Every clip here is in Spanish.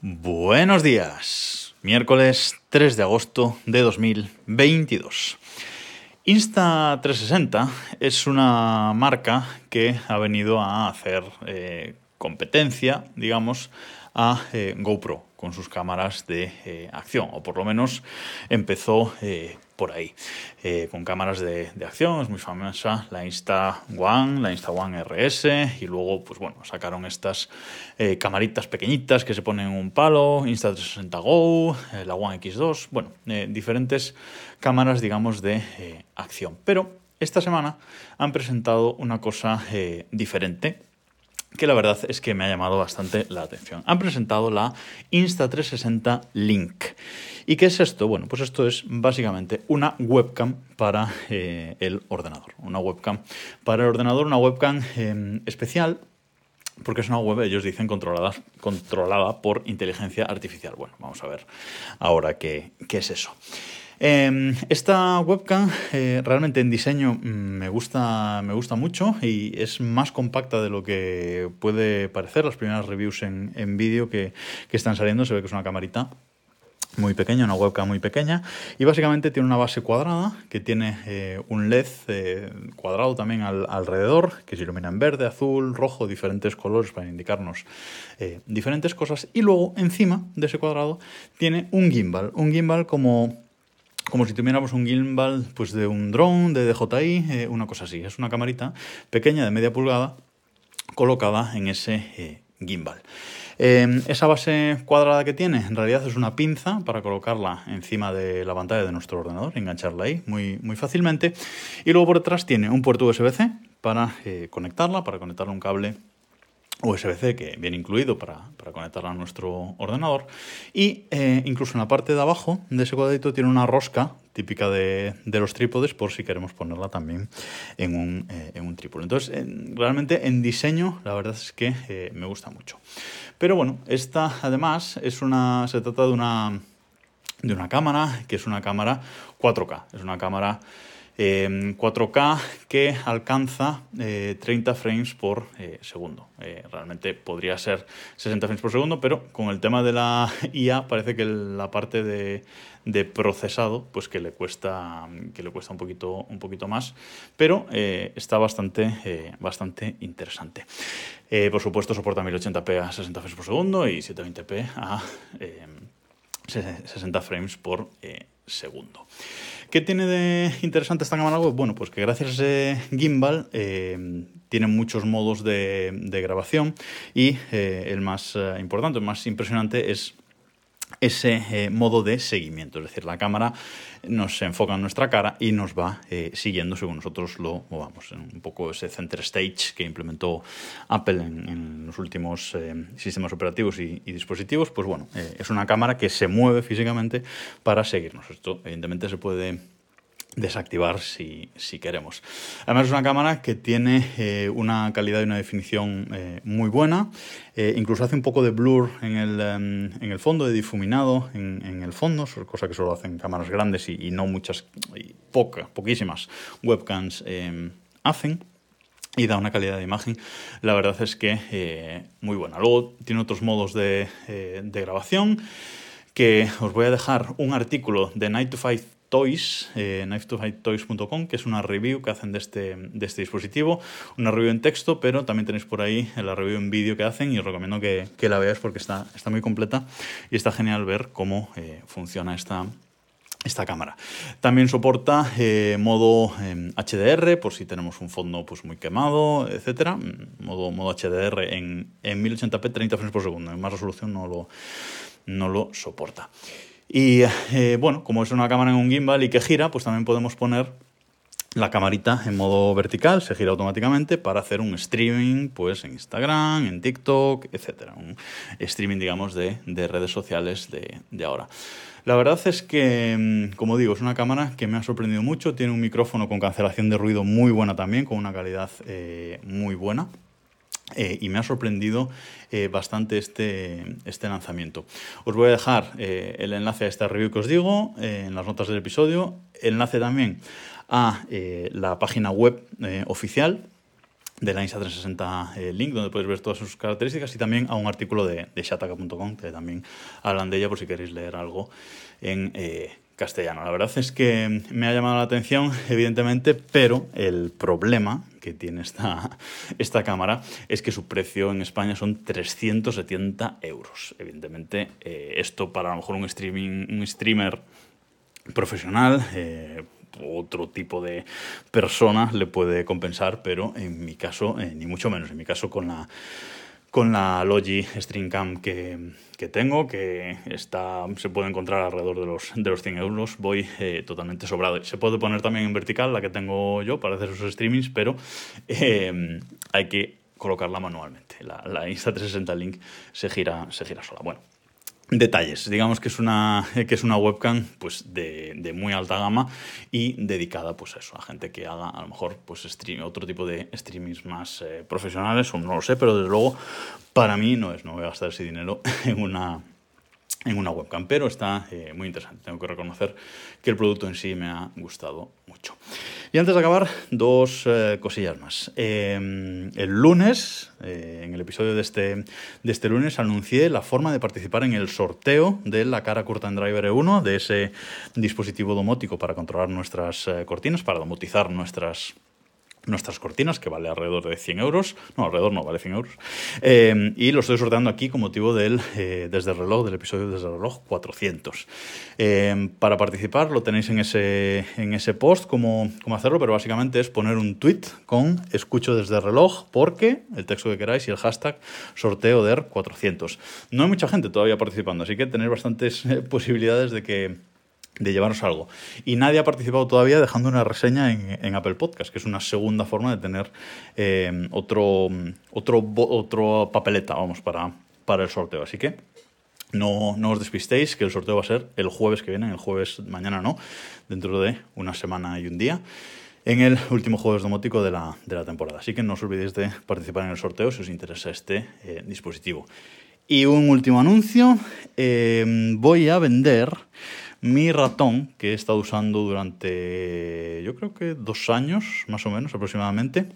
Buenos días, miércoles 3 de agosto de 2022. Insta360 es una marca que ha venido a hacer eh, competencia, digamos, a eh, GoPro con sus cámaras de eh, acción, o por lo menos empezó por ahí, con cámaras de, acción, es muy famosa la Insta One, la Insta One RS, y luego, pues bueno, sacaron estas camaritas pequeñitas que se ponen en un palo, Insta360 Go, la One X2, bueno, diferentes cámaras, digamos, de acción. Pero esta semana han presentado una cosa diferente que la verdad es que me ha llamado bastante la atención. Han presentado la Insta360 Link. ¿Y qué es esto? Bueno, pues esto es básicamente una webcam para eh, el ordenador. Una webcam para el ordenador, una webcam em, especial porque es una web, ellos dicen, controlada, controlada por inteligencia artificial. Bueno, vamos a ver ahora qué, qué es eso. Em, esta webcam eh, realmente en diseño mm, me gusta, me gusta mucho y es más compacta de lo que puede parecer. Las primeras reviews en, vídeo que, que están saliendo se ve que es una camarita muy pequeña, una webcam muy pequeña. Y básicamente tiene una base cuadrada que tiene eh, un LED eh, cuadrado también alrededor que se ilumina en verde, azul, rojo, diferentes colores para indicarnos diferentes cosas. Y luego encima de ese cuadrado tiene un gimbal, un gimbal como como si tuviéramos un gimbal pues de un drone, de DJI, eh, una cosa así. Es una camarita pequeña de media pulgada colocada en ese eh, gimbal. Em, esa base cuadrada que tiene en realidad es una pinza para colocarla encima de la pantalla de nuestro ordenador, engancharla ahí muy, muy fácilmente. Y luego por detrás tiene un puerto USB-C para eh, conectarla, para conectarle un cable USB-C que viene incluido para, para conectarla a nuestro ordenador y eh, incluso en la parte de abajo de ese cuadrito tiene una rosca típica de, los trípodes por si queremos ponerla también en un, eh, en un trípode. Entonces, realmente en diseño la verdad es que eh, me gusta mucho. Pero bueno, esta además es una, se trata de una, de una cámara que es una cámara 4K, es una cámara 4K em, que alcanza 30 eh, frames por eh, segundo. Eh, realmente podría ser 60 frames por segundo, pero con el tema de la IA parece que la parte de, procesado pues que le cuesta que le cuesta un poquito un poquito más pero está bastante bastante interesante por supuesto soporta 1080p a 60 frames por segundo y 720p a 60 frames por segundo ¿Qué tiene de interesante esta cámara web? Bueno, pues que gracias a ese gimbal eh, tiene muchos modos de, grabación y eh, el más eh, importante, el más impresionante es ese modo de seguimiento, es decir, la cámara nos enfoca en nuestra cara y nos va siguiendo según nosotros lo movamos. Un poco ese center stage que implementó Apple en, los últimos sistemas operativos y, y, dispositivos, pues bueno, es una cámara que se mueve físicamente para seguirnos. Esto evidentemente se puede desactivar si, queremos. Además es una cámara que tiene eh, una calidad y una definición eh, muy buena, eh, incluso hace un poco de blur en el, em, en el fondo, de difuminado en, el fondo, cosa que solo hacen cámaras grandes y, no muchas, y poquísimas webcams em, hacen y da una calidad de imagen, la verdad es que muy buena. Luego tiene otros modos de, de grabación que os voy a dejar un artículo de Night to Fight Toys, eh, que es una review que hacen de este, de este dispositivo, una review en texto, pero también tenéis por ahí la review en vídeo que hacen y os recomiendo que, la veáis porque está, está muy completa y está genial ver cómo eh, funciona esta, esta cámara. También soporta eh, modo HDR, em, por si tenemos un fondo pues, muy quemado, etc. Mm, modo, modo HDR en, en 1080p 30 frames por segundo. En más resolución no lo, no lo soporta. Y eh, bueno, como es una cámara en un gimbal y que gira, pues también podemos poner la camarita en modo vertical, se gira automáticamente para hacer un streaming pues en Instagram, en TikTok, etc. Un streaming, digamos, de, redes sociales de, ahora. La verdad es que, mm, como digo, es una cámara que me ha sorprendido mucho. Tiene un micrófono con cancelación de ruido muy buena también, con una calidad eh, muy buena. Eh, y me ha sorprendido eh, bastante este, este, lanzamiento. Os voy a dejar eh, el enlace a esta review que os digo en las notas del episodio, enlace también a la página web oficial de la Insta360 eh, Link, donde podéis ver todas sus características, y también a un artículo de, de shataka.com, que también hablan de ella por si queréis leer algo en castellano. La verdad es que me ha llamado la atención, evidentemente, pero el problema que tiene esta, esta cámara es que su precio en España son 370 euros. Evidentemente, eh, esto para a lo mejor un, streaming, un streamer profesional, eh, otro tipo de persona le puede compensar, pero en mi caso, eh, ni mucho menos. En mi caso, con la, con la Logi Streamcam que, que tengo, que está, se puede encontrar alrededor de los, de los 100 euros, voy eh, totalmente sobrado. Se puede poner también en vertical, la que tengo yo, para hacer esos streamings, pero eh, hay que colocarla manualmente. La, la Insta360 Link se gira, se gira sola. Bueno, detalles. Digamos que es una, que es una webcam pues, de, muy alta gama y dedicada pues, a, eso, a gente que haga a lo mejor pues, stream, otro tipo de streamings más eh, profesionales, o no lo sé, pero desde luego para mí no es, no voy a gastar ese dinero en una, en una webcam, pero está eh, muy interesante. Tengo que reconocer que el producto en sí me ha gustado mucho. Y antes de acabar, dos eh, cosillas más. Eh, el lunes, en el episodio de este, de este lunes, anuncié la forma de participar en el sorteo de la cara Curtain Driver E1, de ese dispositivo domótico para controlar nuestras cortinas, para domotizar nuestras nuestras cortinas, que vale alrededor de 100 euros. No, alrededor no, vale 100 euros. Eh, y lo estoy sorteando aquí con motivo del eh, Desde el reloj, del episodio Desde el reloj 400. Eh, para participar lo tenéis en ese, en ese post, cómo, cómo hacerlo, pero básicamente es poner un tweet con escucho desde el reloj, porque el texto que queráis y el hashtag sorteo de 400. No hay mucha gente todavía participando, así que tenéis bastantes posibilidades de que de llevaros algo. Y nadie ha participado todavía dejando una reseña en, en Apple Podcast, que es una segunda forma de tener eh, otro, otro, otro papeleta, vamos, para, para el sorteo. Así que no, no os despistéis, que el sorteo va a ser el jueves que viene, el jueves mañana no, dentro de una semana y un día en el último jueves domótico de la, de la temporada. Así que no os olvidéis de participar en el sorteo si os interesa este eh, dispositivo. Y un último anuncio, eh, voy a vender mi ratón que he estado usando durante yo creo que dos años más o menos aproximadamente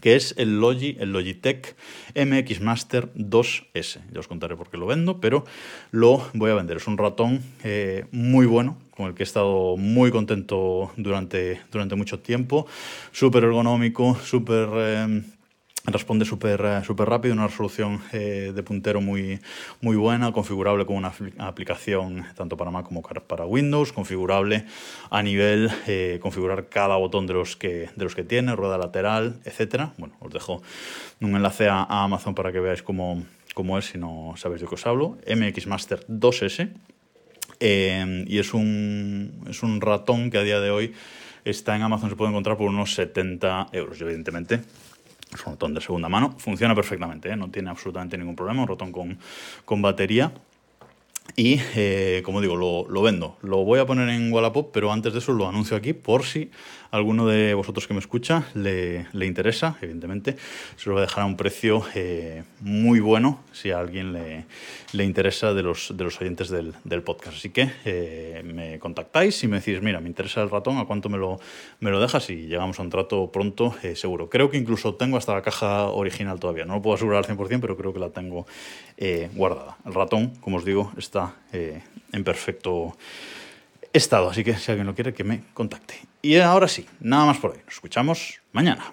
que es el, Logi, el Logitech MX Master 2S. Ya os contaré por qué lo vendo, pero lo voy a vender. Es un ratón eh, muy bueno, con el que he estado muy contento durante, durante mucho tiempo. Súper ergonómico, súper... Eh, Responde súper super rápido, una resolución eh, de puntero muy, muy buena, configurable con una aplicación tanto para Mac como para Windows, configurable a nivel eh, configurar cada botón de los que, de los que tiene, rueda lateral, etc. Bueno, os dejo un enlace a, Amazon para que veáis cómo, cómo, es si no sabéis de qué os hablo. MX Master 2S. Eh, y es un, es un ratón que a día de hoy está en Amazon, se puede encontrar por unos 70 euros. Evidentemente es un ratón de segunda mano, funciona perfectamente, ¿eh? no tiene absolutamente ningún problema, un ratón con, con batería. Y eh, como digo, lo, vendo. Lo voy a poner en Wallapop, pero antes de eso lo anuncio aquí por si alguno de vosotros que me escucha le, le interesa, evidentemente. Se lo voy a dejar a un precio eh, muy bueno si a alguien le, le, interesa de los, de los oyentes del, del podcast. Así que eh, me contactáis y me decís, mira, me interesa el ratón, ¿a cuánto me lo, me lo dejas? Y llegamos a un trato pronto, seguro. Creo que incluso tengo hasta la caja original todavía. No lo puedo asegurar al 100%, pero creo que la tengo guardada. El ratón, como os digo, eh, en perfecto estado. Así que si alguien lo quiere, que me contacte. Y ahora sí, nada más por hoy. Nos escuchamos mañana.